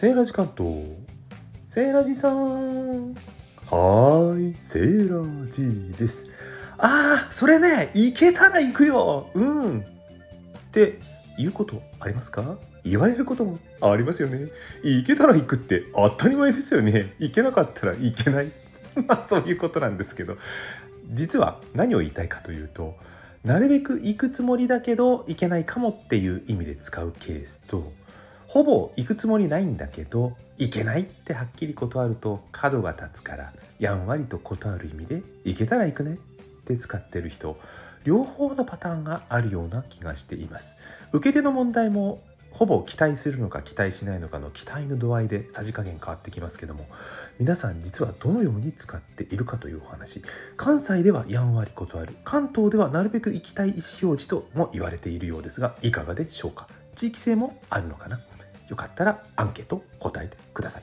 セーラジ関東セーラジさん。はーいセーラジです。ああそれね行けたら行くよ。うん。って言うことありますか？言われることもありますよね。行けたら行くって当たり前ですよね。行けなかったら行けない。まあそういうことなんですけど。実は何を言いたいかというとなるべく行くつもりだけど行けないかもっていう意味で使うケースとほぼ行くつもりないんだけど行けないってはっきり断ると角が立つからやんわりと断る意味で行けたら行くねって使ってる人両方のパターンがあるような気がしています。受け手の問題もほぼ期待するのか期待しないのかの期待の度合いでさじ加減変わってきますけども皆さん実はどのように使っているかというお話。関西ではやんわり断る。関東ではなるべく行きたい意思表示とも言われているようですがいかがでしょうか？地域性もあるのかな？よかったらアンケート答えてください。